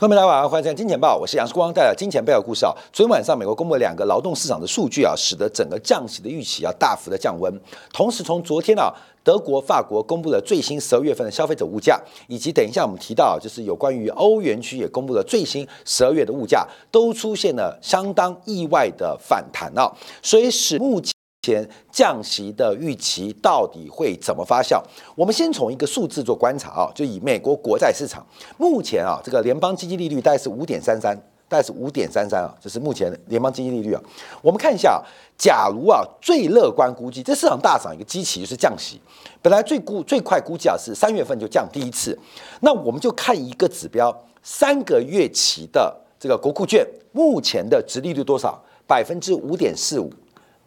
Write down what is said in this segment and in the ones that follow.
欢迎大家晚上欢迎收看《金钱报》，我是杨世光，带来金钱背后故事啊。昨天晚上，美国公布了两个劳动市场的数据啊，使得整个降息的预期啊大幅的降温。同时，从昨天啊，德国、法国公布了最新十二月份的消费者物价，以及等一下我们提到就是有关于欧元区也公布了最新十二月的物价，都出现了相当意外的反弹啊，所以使目前。前降息的预期到底会怎么发酵？我们先从一个数字做观察啊，就以美国国债市场目前啊，这个联邦基金利率大概是五点三三，大概是五点三三啊，这是目前联邦基金利率啊。我们看一下，假如啊最乐观估计，这市场大涨一个基期就是降息，本来最估最快估计啊是三月份就降第一次，那我们就看一个指标，三个月期的这个国库券目前的值利率多少？百分之五点四五。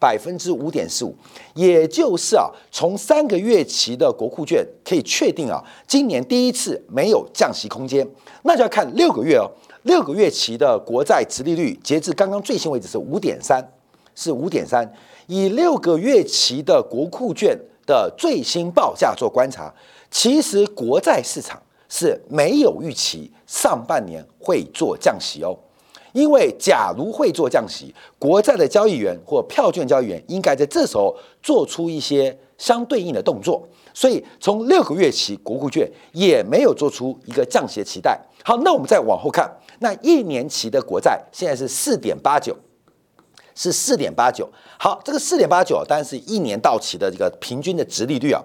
百分之五点四五，也就是啊，从三个月期的国库券可以确定啊，今年第一次没有降息空间，那就要看六个月哦。六个月期的国债直利率，截至刚刚最新为止是五点三，是五点三。以六个月期的国库券的最新报价做观察，其实国债市场是没有预期上半年会做降息哦。因为假如会做降息，国债的交易员或票券交易员应该在这时候做出一些相对应的动作，所以从六个月期国库券也没有做出一个降息的期待。好，那我们再往后看，那一年期的国债现在是四点八九。是四点八九，好，这个四点八九当然是一年到期的这个平均的值利率啊。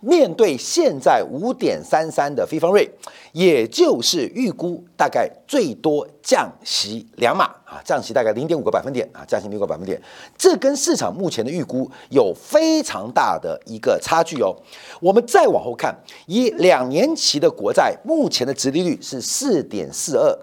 面对现在五点三三的非方瑞，也就是预估大概最多降息两码啊，降息大概零点五个百分点啊，降息六个百分点，这跟市场目前的预估有非常大的一个差距哦。我们再往后看，以两年期的国债目前的值利率是四点四二，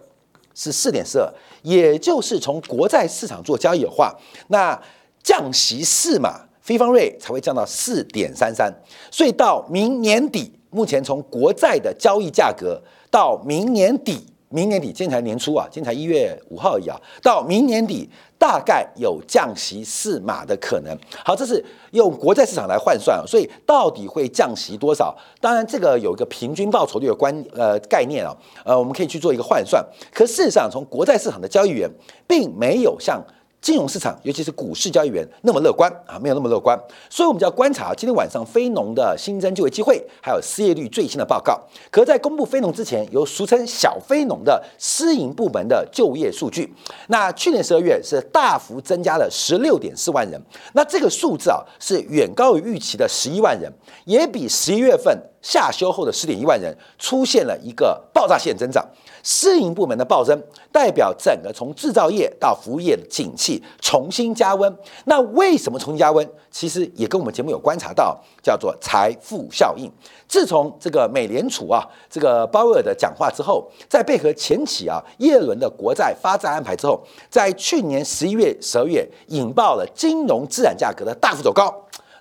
是四点四二。也就是从国债市场做交易的话，那降息四码，非方瑞才会降到四点三三，所以到明年底，目前从国债的交易价格到明年底。明年底，今天才年初啊，今天才一月五号而已啊。到明年底，大概有降息四码的可能。好，这是用国债市场来换算，所以到底会降息多少？当然，这个有一个平均报酬率的关呃概念啊，呃，我们可以去做一个换算。可事实上，从国债市场的交易员，并没有像。金融市场，尤其是股市交易员那么乐观啊，没有那么乐观，所以我们就要观察今天晚上非农的新增就业机会，还有失业率最新的报告。可在公布非农之前，有俗称小非农的私营部门的就业数据。那去年十二月是大幅增加了十六点四万人，那这个数字啊是远高于预期的十一万人，也比十一月份下修后的十点一万人出现了一个爆炸性增长。私营部门的暴增，代表整个从制造业到服务业的景气重新加温。那为什么重新加温？其实也跟我们节目有观察到，叫做财富效应。自从这个美联储啊，这个鲍威尔的讲话之后，在配合前期啊耶伦的国债发债安排之后，在去年十一月、十二月引爆了金融资产价格的大幅走高。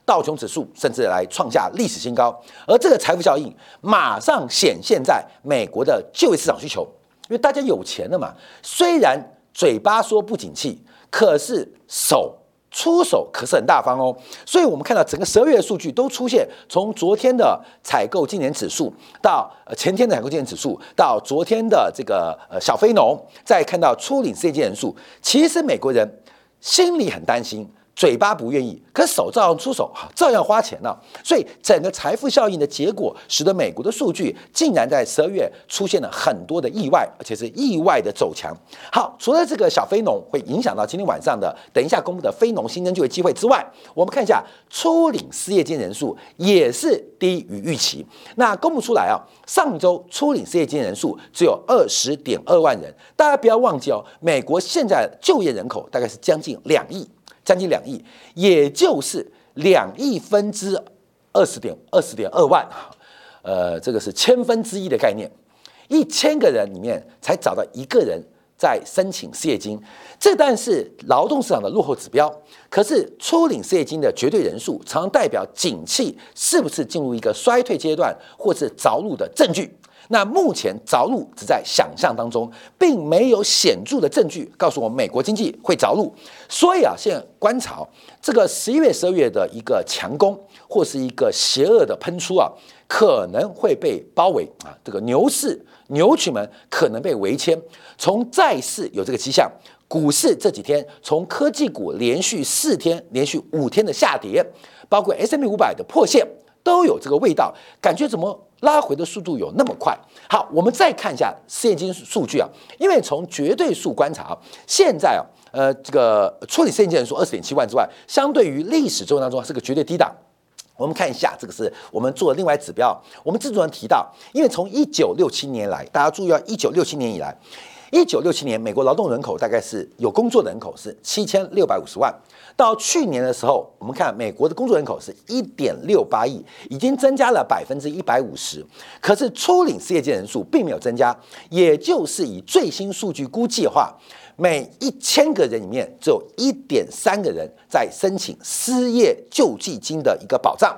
道琼指数甚至来创下历史新高，而这个财富效应马上显现在美国的就业市场需求，因为大家有钱了嘛。虽然嘴巴说不景气，可是手出手可是很大方哦。所以我们看到整个十二月的数据都出现，从昨天的采购今年指数到前天的采购今年指数，到昨天的这个呃小非农，再看到初领失业金人数，其实美国人心里很担心。嘴巴不愿意，可手照样出手，哈，照样花钱呢。所以整个财富效应的结果，使得美国的数据竟然在十二月出现了很多的意外，而且是意外的走强。好，除了这个小非农会影响到今天晚上的等一下公布的非农新增就业机会之外，我们看一下初领失业金人数也是低于预期。那公布出来啊，上周初领失业金人数只有二十点二万人。大家不要忘记哦，美国现在就业人口大概是将近两亿。将近两亿，也就是两亿分之二十点二十点二万，呃，这个是千分之一的概念，一千个人里面才找到一个人在申请失业金，这但是劳动市场的落后指标。可是初领失业金的绝对人数，常常代表景气是不是进入一个衰退阶段，或是着陆的证据。那目前着陆只在想象当中，并没有显著的证据告诉我们美国经济会着陆。所以啊，现在观察这个十一月、十二月的一个强攻，或是一个邪恶的喷出啊，可能会被包围啊。这个牛市牛群们可能被围歼。从债市有这个迹象，股市这几天从科技股连续四天、连续五天的下跌，包括 S M 五百的破线。都有这个味道，感觉怎么拉回的速度有那么快？好，我们再看一下失业金数据啊，因为从绝对数观察啊，现在啊，呃，这个处理失业金人数二十点七万之外，相对于历史周当中是个绝对低档。我们看一下，这个是我们做的另外指标。我们制作人提到，因为从一九六七年来，大家注意啊，一九六七年以来，一九六七年美国劳动人口大概是有工作的人口是七千六百五十万。到去年的时候，我们看美国的工作人口是一点六八亿，已经增加了百分之一百五十。可是初领失业金人数并没有增加，也就是以最新数据估计的话，每一千个人里面只有一点三个人在申请失业救济金的一个保障，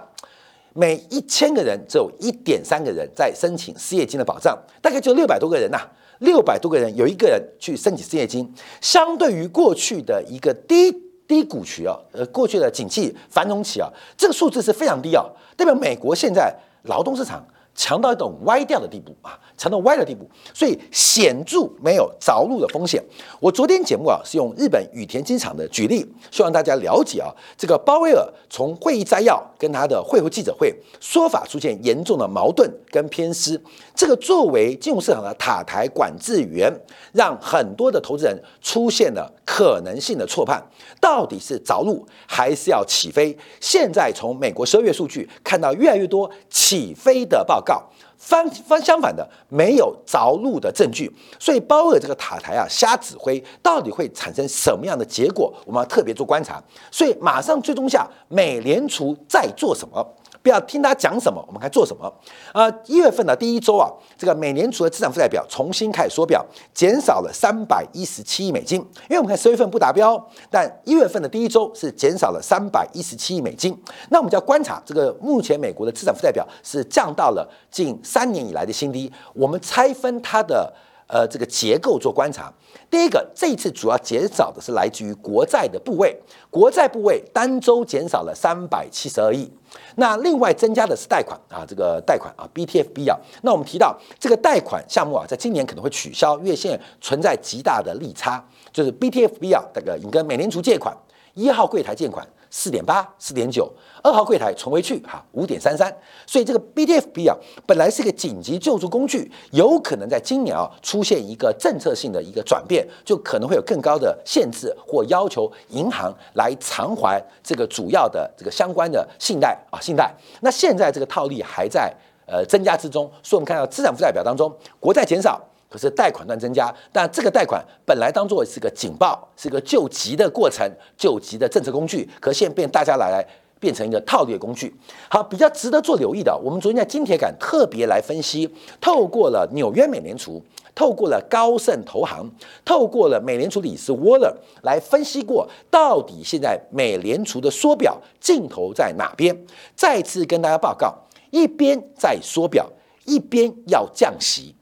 每一千个人只有一点三个人在申请失业金的保障，大概就六百多个人呐，六百多个人有一个人去申请失业金，相对于过去的一个低。低谷期啊，呃，过去的景气繁荣期啊，这个数字是非常低啊，代表美国现在劳动市场。强到一种歪掉的地步啊，强到歪的地步，所以显著没有着陆的风险。我昨天节目啊是用日本羽田机场的举例，希望大家了解啊，这个鲍威尔从会议摘要跟他的会后记者会说法出现严重的矛盾跟偏失。这个作为金融市场的塔台管制员，让很多的投资人出现了可能性的错判，到底是着陆还是要起飞？现在从美国十二月数据看到越来越多起飞的报。告翻翻相反的，没有着陆的证据，所以鲍尔这个塔台啊瞎指挥，到底会产生什么样的结果？我们要特别做观察。所以马上追踪下美联储在做什么。不要听他讲什么，我们该做什么？呃，一月份的第一周啊，这个美联储的资产负债表重新开始缩表，减少了三百一十七亿美金。因为我们看十月份不达标，但一月份的第一周是减少了三百一十七亿美金。那我们就要观察这个目前美国的资产负债表是降到了近三年以来的新低。我们拆分它的呃这个结构做观察。第一个，这一次主要减少的是来自于国债的部位，国债部位单周减少了三百七十二亿。那另外增加的是贷款啊，这个贷款啊，BTFB 啊。那我们提到这个贷款项目啊，在今年可能会取消，月线存在极大的利差，就是 BTFB 啊，这个你跟美联储借款，一号柜台借款。四点八、四点九，二号柜台重回去哈，五点三三。所以这个 BTFP 啊，本来是一个紧急救助工具，有可能在今年啊出现一个政策性的一个转变，就可能会有更高的限制或要求银行来偿还这个主要的这个相关的信贷啊信贷。那现在这个套利还在呃增加之中，所以我们看到资产负债表当中，国债减少。可是贷款端增加，但这个贷款本来当做是个警报，是个救急的过程，救急的政策工具，可现变大家来来变成一个套利工具。好，比较值得做留意的，我们昨天在金铁杆特别来分析，透过了纽约美联储，透过了高盛投行，透过了美联储理事沃勒来分析过，到底现在美联储的缩表镜头在哪边？再次跟大家报告，一边在缩表，一边要降息。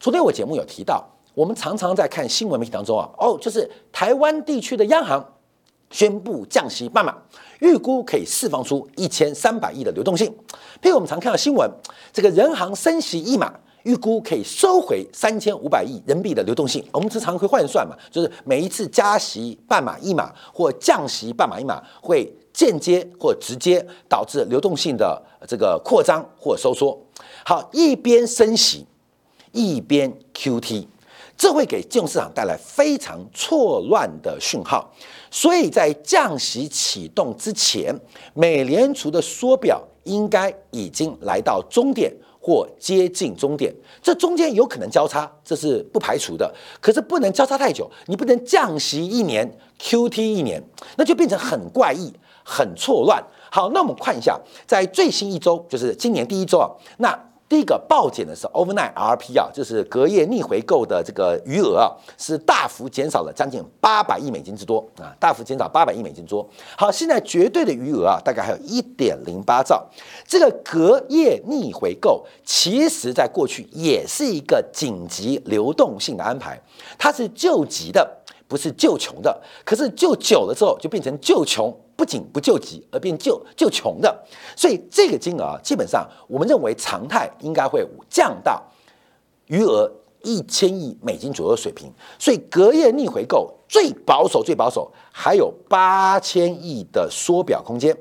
昨天我节目有提到，我们常常在看新闻媒体当中啊，哦，就是台湾地区的央行宣布降息半码，预估可以释放出一千三百亿的流动性。譬如我们常看到新闻，这个人行升息一码，预估可以收回三千五百亿人民币的流动性。我们经常会换算嘛，就是每一次加息半码一码或降息半码一码，会间接或直接导致流动性的这个扩张或收缩。好，一边升息。一边 QT，这会给金融市场带来非常错乱的讯号，所以在降息启动之前，美联储的缩表应该已经来到终点或接近终点，这中间有可能交叉，这是不排除的。可是不能交叉太久，你不能降息一年 QT 一年，那就变成很怪异、很错乱。好，那我们看一下，在最新一周，就是今年第一周啊，那。第一个暴减的是 overnight RP 啊，就是隔夜逆回购的这个余额啊，是大幅减少了将近八百亿美金之多啊，大幅减少八百亿美金之多。好，现在绝对的余额啊，大概还有一点零八兆。这个隔夜逆回购，其实在过去也是一个紧急流动性的安排，它是救急的，不是救穷的。可是救久了之后，就变成救穷。不仅不救急，而变救救穷的，所以这个金额基本上，我们认为常态应该会降到余额一千亿美金左右水平。所以隔夜逆回购最保守、最保守还有八千亿的缩表空间。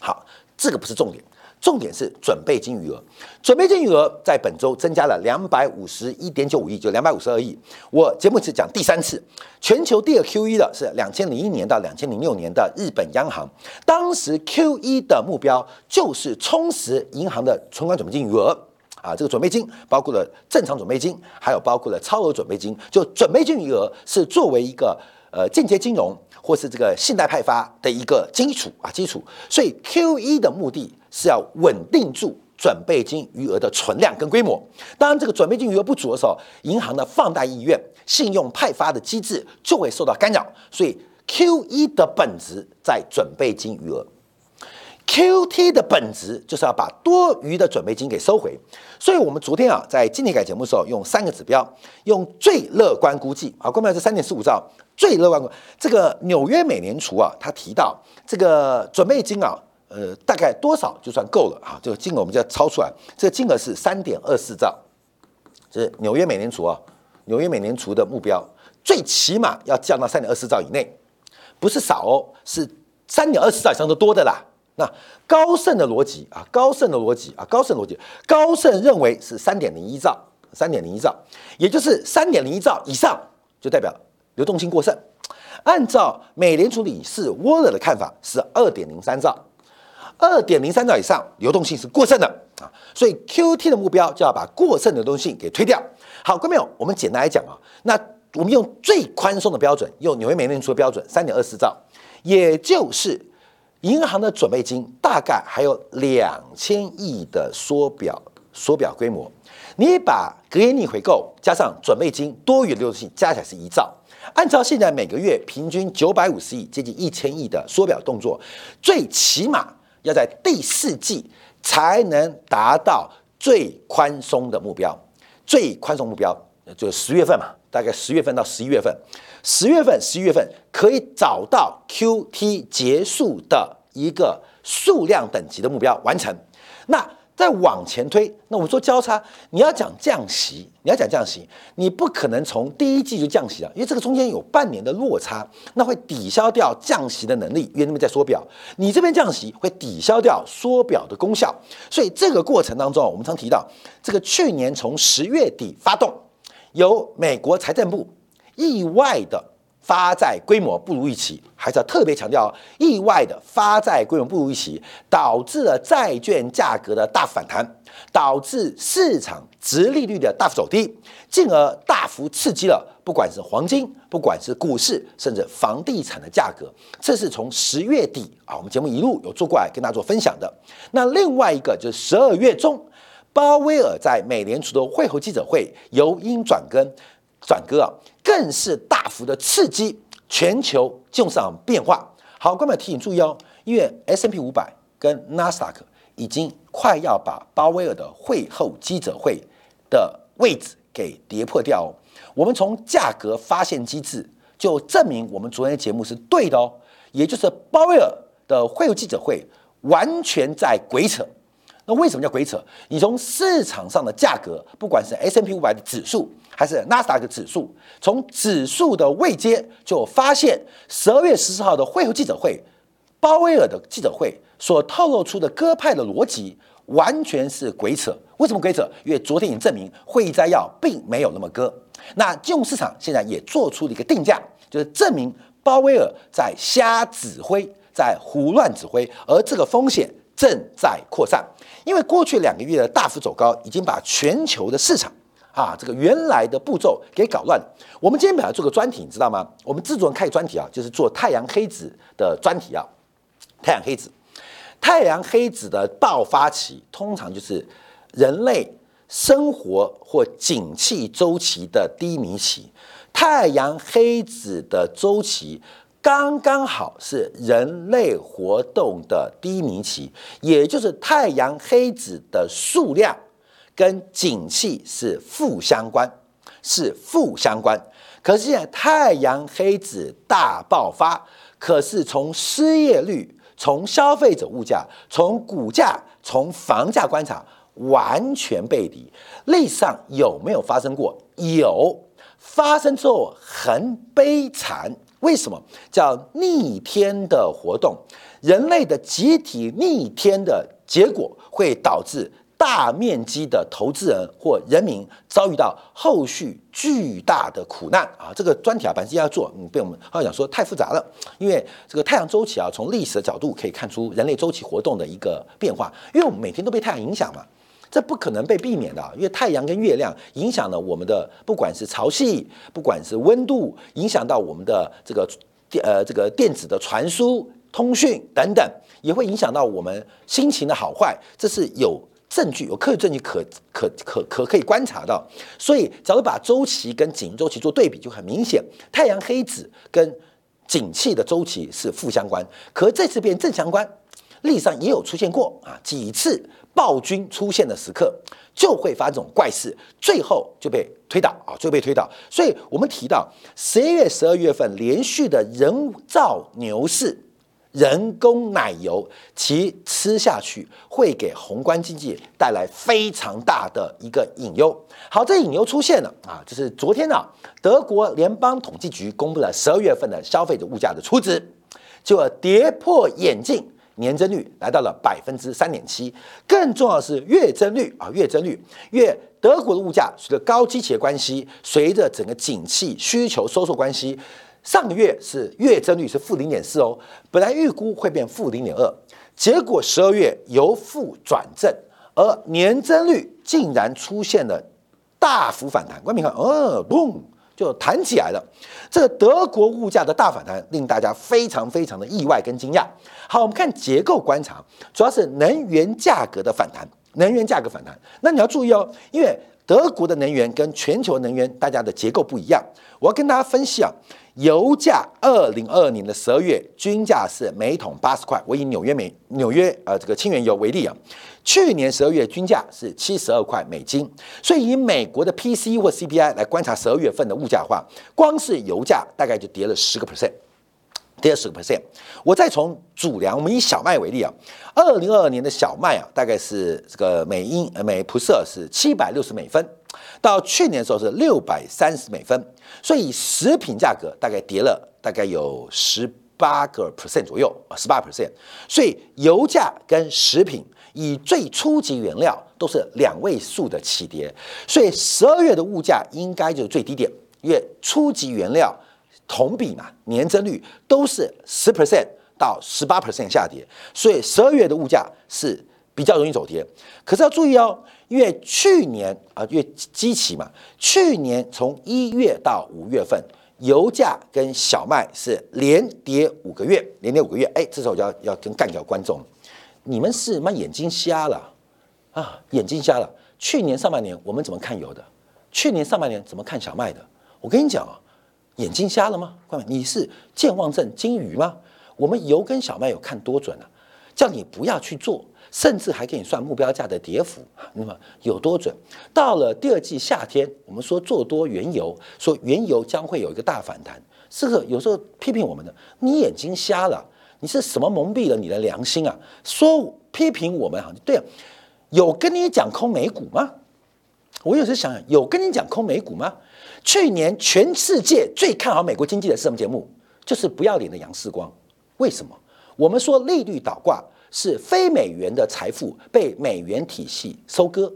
好，这个不是重点。重点是准备金余额，准备金余额在本周增加了两百五十一点九五亿，就两百五十二亿。我节目是讲第三次，全球第二 QE 的是两千零一年到两千零六年的日本央行，当时 QE 的目标就是充实银行的存款准备金余额啊，这个准备金包括了正常准备金，还有包括了超额准备金，就准备金余额是作为一个呃间接金融或是这个信贷派发的一个基础啊基础，所以 QE 的目的。是要稳定住准备金余额的存量跟规模。当然，这个准备金余额不足的时候，银行的放贷意愿、信用派发的机制就会受到干扰。所以，QE 的本质在准备金余额，QT 的本质就是要把多余的准备金给收回。所以，我们昨天啊，在经济改节目的时候，用三个指标，用最乐观估计啊，关键是三点四五兆最乐观。这个纽约美联储啊，他提到这个准备金啊。呃，大概多少就算够了啊？这个金额我们就要抄出来。这个金额是三点二四兆，这是纽约美联储啊，纽约美联储的目标，最起码要降到三点二四兆以内，不是少哦，是三点二四兆以上都多的啦。那高盛的逻辑啊，高盛的逻辑啊，高盛逻辑，高盛认为是三点零一兆，三点零一兆，也就是三点零一兆以上就代表流动性过剩。按照美联储理事沃勒的看法是二点零三兆。二点零三兆以上流动性是过剩的啊，所以 Q T 的目标就要把过剩流动性给推掉。好，各位朋友，我们简单来讲啊，那我们用最宽松的标准，用纽约美联储的标准，三点二四兆，也就是银行的准备金大概还有两千亿的缩表缩表规模。你把隔夜逆回购加上准备金多余的流动性加起来是一兆，按照现在每个月平均九百五十亿，接近一千亿的缩表动作，最起码。要在第四季才能达到最宽松的目标，最宽松目标就是十月份嘛，大概十月份到十一月份，十月份、十一月份可以找到 Q T 结束的一个数量等级的目标完成。那再往前推，那我们说交叉，你要讲降息，你要讲降息，你不可能从第一季就降息了，因为这个中间有半年的落差，那会抵消掉降息的能力，因为那边在缩表，你这边降息会抵消掉缩表的功效，所以这个过程当中，我们常提到，这个去年从十月底发动，由美国财政部意外的。发债规模不如预期，还是要特别强调，意外的发债规模不如预期，导致了债券价格的大反弹，导致市场值利率的大幅走低，进而大幅刺激了不管是黄金，不管是股市，甚至房地产的价格。这是从十月底啊，我们节目一路有做过来跟大家做分享的。那另外一个就是十二月中，鲍威尔在美联储的会后记者会由阴转根转割啊。更是大幅的刺激全球金融市场变化。好，各位提醒注意哦，因为 S M P 五百跟纳斯达克已经快要把鲍威尔的会后记者会的位置给跌破掉哦。我们从价格发现机制就证明我们昨天的节目是对的哦，也就是鲍威尔的会后记者会完全在鬼扯。那为什么叫鬼扯？你从市场上的价格，不管是 S M P 五百的指数。还是纳斯达克指数，从指数的位阶就发现，十二月十四号的会后记者会，鲍威尔的记者会所透露出的鸽派的逻辑，完全是鬼扯。为什么鬼扯？因为昨天已经证明会议摘要并没有那么鸽。那金融市场现在也做出了一个定价，就是证明鲍威尔在瞎指挥，在胡乱指挥，而这个风险正在扩散。因为过去两个月的大幅走高，已经把全球的市场。啊，这个原来的步骤给搞乱。我们今天本来做个专题，你知道吗？我们制作人开专题啊，就是做太阳黑子的专题啊。太阳黑子，太阳黑子的爆发期通常就是人类生活或景气周期的低迷期，太阳黑子的周期刚刚好是人类活动的低迷期，也就是太阳黑子的数量跟景气是负相关，是负相关。可是现在太阳黑子大爆发，可是从失业率、从消费者物价、从股价、从房价观察，完全背离。历史上有没有发生过？有，发生之后很悲惨。为什么叫逆天的活动？人类的集体逆天的结果会导致。大面积的投资人或人民遭遇到后续巨大的苦难啊！这个专题啊，本身要做，嗯，被我们好讲说太复杂了。因为这个太阳周期啊，从历史的角度可以看出人类周期活动的一个变化。因为我们每天都被太阳影响嘛，这不可能被避免的。因为太阳跟月亮影响了我们的，不管是潮汐，不管是温度，影响到我们的这个电呃这个电子的传输、通讯等等，也会影响到我们心情的好坏。这是有。证据有科学证据可可可可可以观察到，所以假如把周期跟景周期做对比，就很明显，太阳黑子跟景气的周期是负相关，可这次变正相关，历史上也有出现过啊几次暴君出现的时刻，就会发生这种怪事，最后就被推倒啊，就被推倒。所以我们提到十一月、十二月份连续的人造牛市。人工奶油，其吃下去会给宏观经济带来非常大的一个隐忧。好，这隐忧出现了啊，就是昨天呢，德国联邦统计局公布了十二月份的消费者物价的初值，就跌破眼镜，年增率来到了百分之三点七。更重要的是月增率啊，月增率，月德国的物价随着高基企的关系，随着整个景气需求收缩关系。上个月是月增率是负零点四哦，本来预估会变负零点二，结果十二月由负转正，而年增率竟然出现了大幅反弹。观众看，哦，嘣，就弹起来了。这个德国物价的大反弹令大家非常非常的意外跟惊讶。好，我们看结构观察，主要是能源价格的反弹，能源价格反弹。那你要注意哦，因为德国的能源跟全球能源大家的结构不一样，我要跟大家分析啊。油价二零二二年的十二月均价是每桶八十块，我以纽约美纽约呃这个清原油为例啊，去年十二月均价是七十二块美金，所以以美国的 P C 或 CPI 来观察十二月份的物价话，光是油价大概就跌了十个 percent，跌了十个 percent。我再从主粮，我们以小麦为例啊，二零二二年的小麦啊，大概是这个每英每普色是七百六十美分。到去年的时候是六百三十美分，所以食品价格大概跌了大概有十八个 percent 左右啊，十八 percent。所以油价跟食品以最初级原料都是两位数的起跌，所以十二月的物价应该就是最低点，因为初级原料同比嘛年增率都是十 percent 到十八 percent 下跌，所以十二月的物价是比较容易走跌。可是要注意哦。因为去年啊，因为基期嘛，去年从一月到五月份，油价跟小麦是连跌五个月，连跌五个月。哎，这时候就要要跟干掉观众，你们是妈眼睛瞎了啊？眼睛瞎了。去年上半年我们怎么看油的？去年上半年怎么看小麦的？我跟你讲啊，眼睛瞎了吗？观众，你是健忘症金鱼吗？我们油跟小麦有看多准啊？叫你不要去做。甚至还给你算目标价的跌幅，那么有多准？到了第二季夏天，我们说做多原油，说原油将会有一个大反弹，是个有时候批评我们的，你眼睛瞎了，你是什么蒙蔽了你的良心啊？说批评我们啊？对啊，有跟你讲空美股吗？我有时想想，有跟你讲空美股吗？去年全世界最看好美国经济的什么节目？就是不要脸的杨世光。为什么？我们说利率倒挂。是非美元的财富被美元体系收割。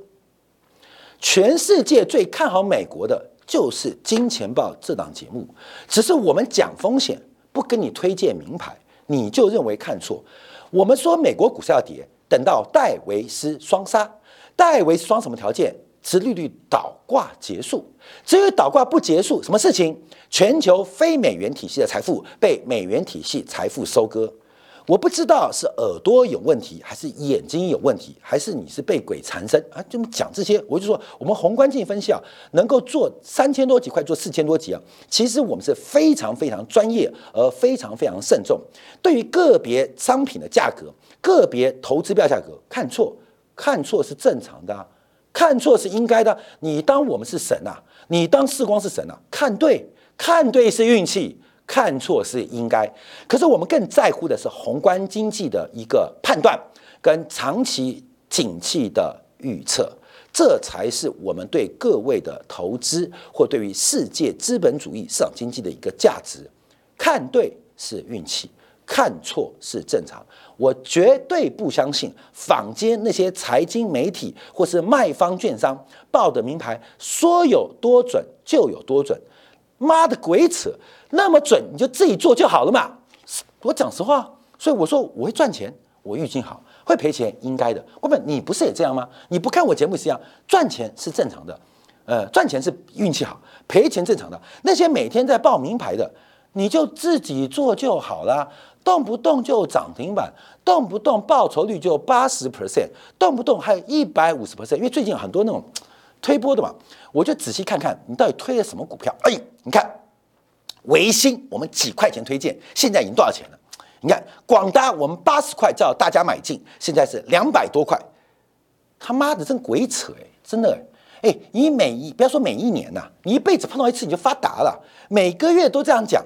全世界最看好美国的就是《金钱报》这档节目，只是我们讲风险，不跟你推荐名牌，你就认为看错。我们说美国股市要跌，等到戴维斯双杀，戴维斯双什么条件？持利率倒挂结束。至于倒挂不结束，什么事情？全球非美元体系的财富被美元体系财富收割。我不知道是耳朵有问题，还是眼睛有问题，还是你是被鬼缠身啊？这么讲这些，我就说我们宏观经济分析啊，能够做三千多集，快做四千多集啊，其实我们是非常非常专业，而非常非常慎重。对于个别商品的价格、个别投资票价格，看错看错是正常的，看错是应该的。你当我们是神啊，你当视光是神啊，看对看对是运气。看错是应该，可是我们更在乎的是宏观经济的一个判断跟长期景气的预测，这才是我们对各位的投资或对于世界资本主义市场经济的一个价值。看对是运气，看错是正常。我绝对不相信坊间那些财经媒体或是卖方券商报的名牌，说有多准就有多准。妈的鬼扯！那么准你就自己做就好了嘛。我讲实话，所以我说我会赚钱，我预计好会赔钱，应该的。我问你不是也这样吗？你不看我节目是一样，赚钱是正常的，呃，赚钱是运气好，赔钱正常的。那些每天在报名牌的，你就自己做就好了，动不动就涨停板，动不动报酬率就八十 percent，动不动还有一百五十 percent。因为最近很多那种推波的嘛，我就仔细看看你到底推了什么股票。哎，你看。维新，我们几块钱推荐，现在已经多少钱了？你看广达，我们八十块叫大家买进，现在是两百多块。他妈的，真鬼扯哎！真的哎，你每一不要说每一年呐，你一辈子碰到一次你就发达了，每个月都这样讲，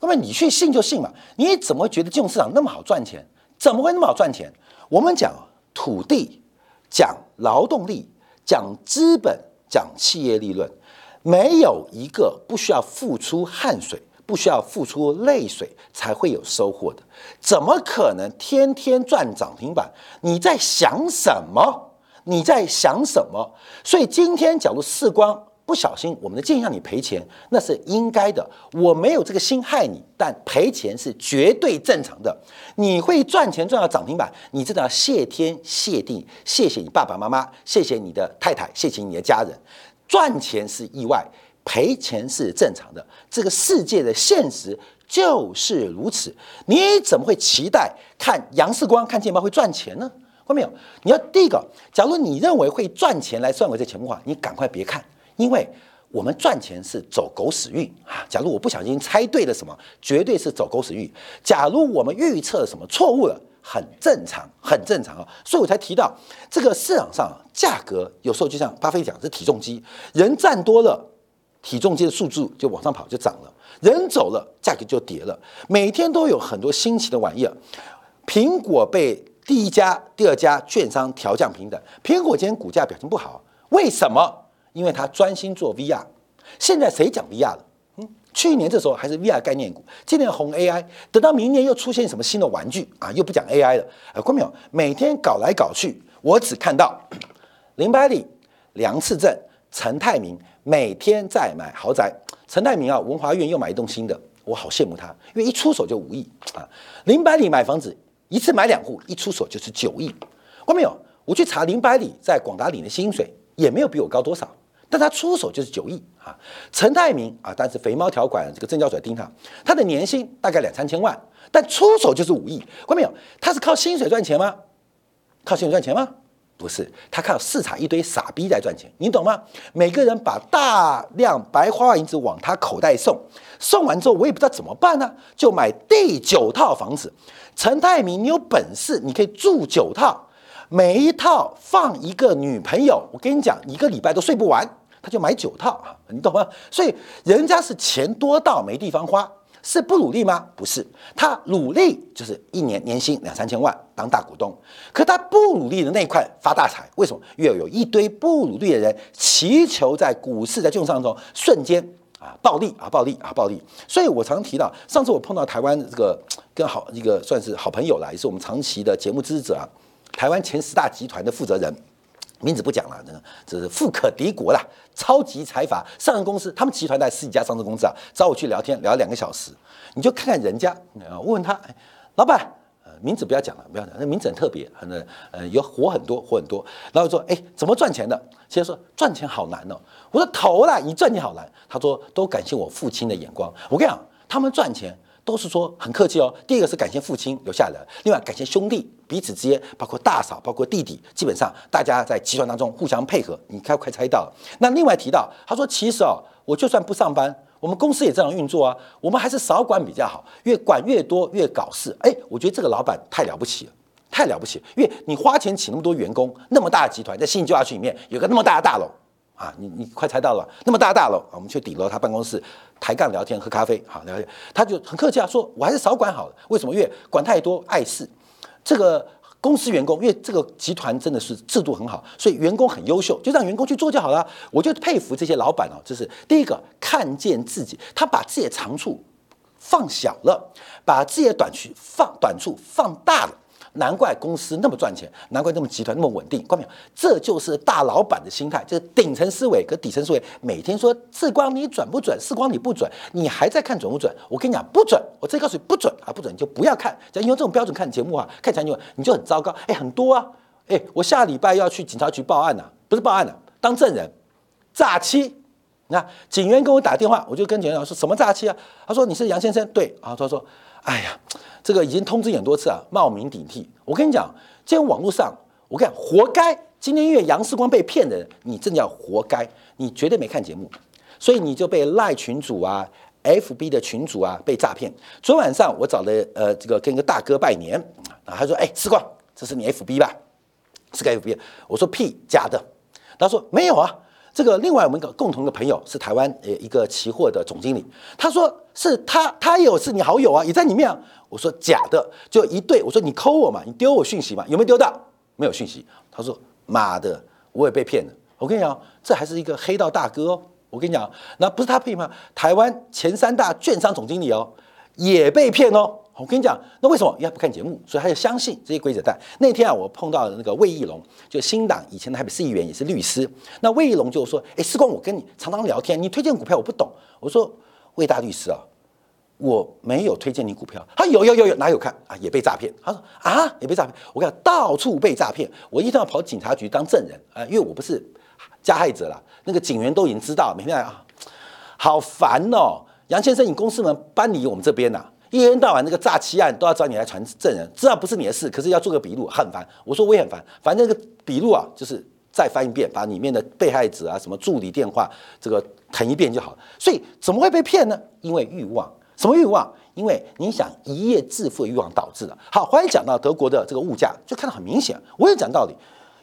那么你去信就信嘛？你怎么觉得金融市场那么好赚钱？怎么会那么好赚钱？我们讲土地，讲劳动力，讲资本，讲企业利润。没有一个不需要付出汗水、不需要付出泪水才会有收获的，怎么可能天天赚涨停板？你在想什么？你在想什么？所以今天假如视光不小心，我们的建议让你赔钱，那是应该的。我没有这个心害你，但赔钱是绝对正常的。你会赚钱赚到涨停板，你真的要谢天谢地，谢谢你爸爸妈妈，谢谢你的太太，谢谢你的家人。赚钱是意外，赔钱是正常的。这个世界的现实就是如此。你怎么会期待看杨世光看见报会赚钱呢？看没有？你要第一个，假如你认为会赚钱来赚我这钱的话，你赶快别看，因为我们赚钱是走狗屎运啊！假如我不小心猜对了什么，绝对是走狗屎运。假如我们预测什么错误了。很正常，很正常啊，所以我才提到这个市场上价格有时候就像巴菲特讲是体重机，人站多了，体重机的数字就往上跑，就涨了；人走了，价格就跌了。每天都有很多新奇的玩意儿。苹果被第一家、第二家券商调降平等，苹果今天股价表现不好，为什么？因为它专心做 VR。现在谁讲 VR 了？去年这时候还是 VR 概念股，今年红 AI，等到明年又出现什么新的玩具啊？又不讲 AI 了，哎，观众朋友，每天搞来搞去，我只看到林百里、梁次正、陈泰明每天在买豪宅。陈泰明啊，文华苑又买一栋新的，我好羡慕他，因为一出手就五亿啊。林百里买房子一次买两户，一出手就是九亿。观众朋友，我去查林百里在广达里的薪水，也没有比我高多少。但他出手就是九亿啊，陈泰明啊，但是肥猫条款这个证交所盯他，他的年薪大概两三千万，但出手就是五亿，看到没有？他是靠薪水赚钱吗？靠薪水赚钱吗？不是，他靠市场一堆傻逼在赚钱，你懂吗？每个人把大量白花花银子往他口袋送，送完之后我也不知道怎么办呢，就买第九套房子。陈泰明，你有本事你可以住九套，每一套放一个女朋友，我跟你讲，一个礼拜都睡不完。他就买九套啊，你懂吗？所以人家是钱多到没地方花，是不努力吗？不是，他努力就是一年年薪两三千万当大股东，可他不努力的那一块发大财，为什么？因为有一堆不努力的人祈求在股市在券商中瞬间啊暴利啊暴利啊暴利。所以我常提到，上次我碰到台湾这个跟好一个算是好朋友了，也是我们长期的节目支持者啊，台湾前十大集团的负责人。名字不讲了，真的这是富可敌国啦，超级财阀上市公司，他们集团在十几家上市公司啊，找我去聊天，聊两个小时，你就看看人家啊，问问他，老板，呃，名字不要讲了，不要讲，那名字很特别，很呃有活很多，活很多，然后说，哎，怎么赚钱的？先说赚钱好难哦，我说投啦，你赚钱好难，他说都感谢我父亲的眼光，我跟你讲，他们赚钱。都是说很客气哦。第一个是感谢父亲留下来，另外感谢兄弟彼此之间，包括大嫂，包括弟弟，基本上大家在集团当中互相配合。你快快猜到。那另外提到，他说其实哦，我就算不上班，我们公司也这样运作啊，我们还是少管比较好，越管越多越搞事。哎，我觉得这个老板太了不起了，太了不起，因为你花钱请那么多员工，那么大的集团，在新旧亚区里面有个那么大的大楼。啊，你你快猜到了，那么大大楼，我们去顶楼他办公室抬杠聊天喝咖啡，好聊天，他就很客气啊，说我还是少管好了。为什么？因为管太多碍事。这个公司员工，因为这个集团真的是制度很好，所以员工很优秀，就让员工去做就好了。我就佩服这些老板哦，就是第一个看见自己，他把自己的长处放小了，把自己的短处放短处放大了。难怪公司那么赚钱，难怪那么集团那么稳定。关没有？这就是大老板的心态，就是顶层思维和底层思维。每天说志光你准不准？世光你不准，你还在看准不准？我跟你讲不准，我直接告诉你不准啊，不准你就不要看。只要用这种标准看节目啊，看起来你就很糟糕。哎，很多啊，哎，我下礼拜要去警察局报案呐，不是报案呐，当证人，诈欺。那警员跟我打电话，我就跟警员说什么诈欺啊？他说你是杨先生，对啊，他说。哎呀，这个已经通知很多次啊，冒名顶替。我跟你讲，今天网络上，我跟你讲，活该。今天因为杨世光被骗的人，你真的要活该。你绝对没看节目，所以你就被赖群主啊、FB 的群主啊被诈骗。昨晚上我找了呃这个跟一个大哥拜年啊，他说：“哎，世光，这是你 FB 吧？是个 FB。”我说：“屁，假的。”他说：“没有啊。”这个另外我们一个共同的朋友是台湾呃一个期货的总经理，他说是他他也有是你好友啊，也在里面啊。我说假的，就一对。我说你抠我嘛，你丢我讯息嘛，有没有丢到？没有讯息。他说妈的，我也被骗了。我跟你讲，这还是一个黑道大哥哦。我跟你讲，那不是他骗吗？台湾前三大券商总经理哦，也被骗哦。我跟你讲，那为什么？因为他不看节目，所以他就相信这些规则。但那天啊，我碰到了那个魏义龙，就新党以前的台北市议员，也是律师。那魏义龙就说：“哎，时光，我跟你常常聊天，你推荐股票我不懂。”我说：“魏大律师啊，我没有推荐你股票。”他有有有有，哪有看啊？也被诈骗。他说：“啊，也被诈骗。”我讲到处被诈骗，我一定要跑警察局当证人啊，因为我不是加害者了。那个警员都已经知道，每天啊，好烦哦。杨先生，你公司门搬离我们这边呐？一天到晚那个诈欺案都要找你来传证人，知道不是你的事，可是要做个笔录，很烦。我说我也很烦，反正那个笔录啊，就是再翻一遍，把里面的被害者啊、什么助理电话这个腾一遍就好了。所以怎么会被骗呢？因为欲望，什么欲望？因为你想一夜致富的欲望导致的。好，欢迎讲到德国的这个物价，就看得很明显。我也讲道理。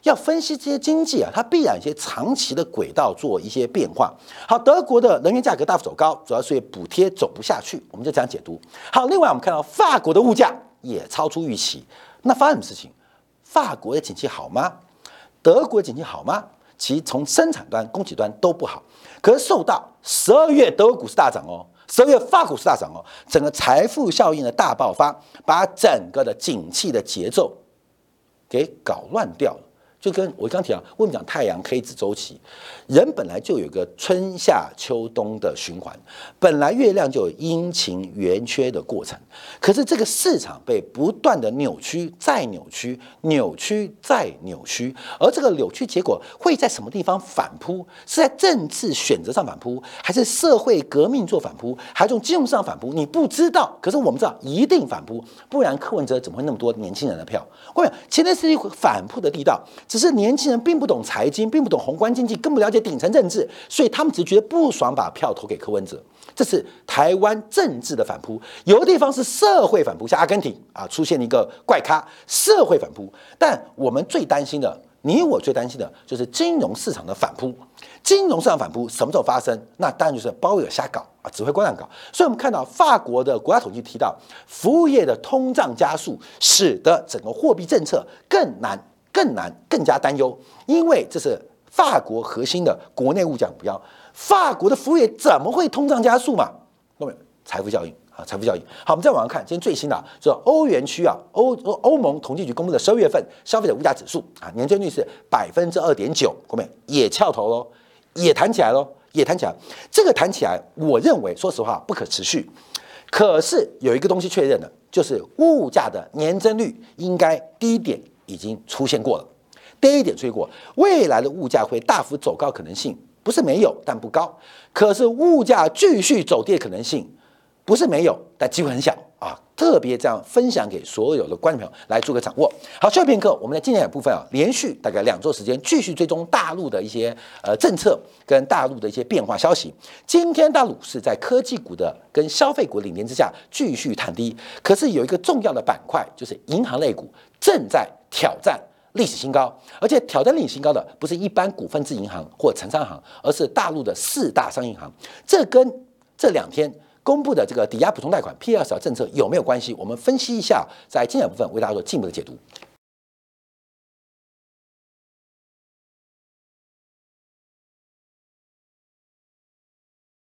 要分析这些经济啊，它必然一些长期的轨道做一些变化。好，德国的能源价格大幅走高，主要是补贴走不下去，我们就这样解读。好，另外我们看到法国的物价也超出预期，那发生什么事情？法国的景气好吗？德国的景气好吗？其实从生产端、供给端都不好。可是受到十二月德国股市大涨哦，十二月法股市大涨哦，整个财富效应的大爆发，把整个的景气的节奏给搞乱掉了。就跟我刚提到，为什么讲太阳黑子周期？人本来就有个春夏秋冬的循环，本来月亮就有阴晴圆缺的过程。可是这个市场被不断的扭曲，再扭曲，扭曲再扭曲，而这个扭曲结果会在什么地方反扑？是在政治选择上反扑，还是社会革命做反扑，还是从金融上反扑？你不知道，可是我们知道一定反扑，不然柯文哲怎么会那么多年轻人的票？各位，现在是一回反扑的地道。只是年轻人并不懂财经，并不懂宏观经济，更不了解顶层政治，所以他们只觉得不爽，把票投给柯文哲。这是台湾政治的反扑。有的地方是社会反扑，像阿根廷啊，出现了一个怪咖，社会反扑。但我们最担心的，你我最担心的就是金融市场的反扑。金融市场反扑什么时候发生？那当然就是包有瞎搞啊，指挥官乱搞。所以我们看到法国的国家统计提到，服务业的通胀加速，使得整个货币政策更难。更难，更加担忧，因为这是法国核心的国内物价目标。法国的服务业怎么会通胀加速嘛？各位，财富效应啊，财富效应。好，我们再往上看，今天最新的就是欧元区啊，欧欧盟统计局公布的十二月份消费者物价指数啊，年增率是百分之二点九，各位也翘头喽，也弹起来喽，也弹起来。这个弹起来，我认为说实话不可持续。可是有一个东西确认的，就是物价的年增率应该低点。已经出现过了，第一点追过，未来的物价会大幅走高可能性不是没有，但不高。可是物价继续走跌可能性不是没有，但机会很小啊。特别这样分享给所有的观众朋友来做个掌握。好，下片刻我们在今天的部分啊，连续大概两周时间继续追踪大陆的一些呃政策跟大陆的一些变化消息。今天大陆是在科技股的跟消费股领跌之下继续探低，可是有一个重要的板块就是银行类股正在挑战历史新高，而且挑战历史新高的不是一般股份制银行或城商行，而是大陆的四大商业银行。这跟这两天。公布的这个抵押补充贷款 P 二小政策有没有关系？我们分析一下，在精彩部分为大家做进一步的解读。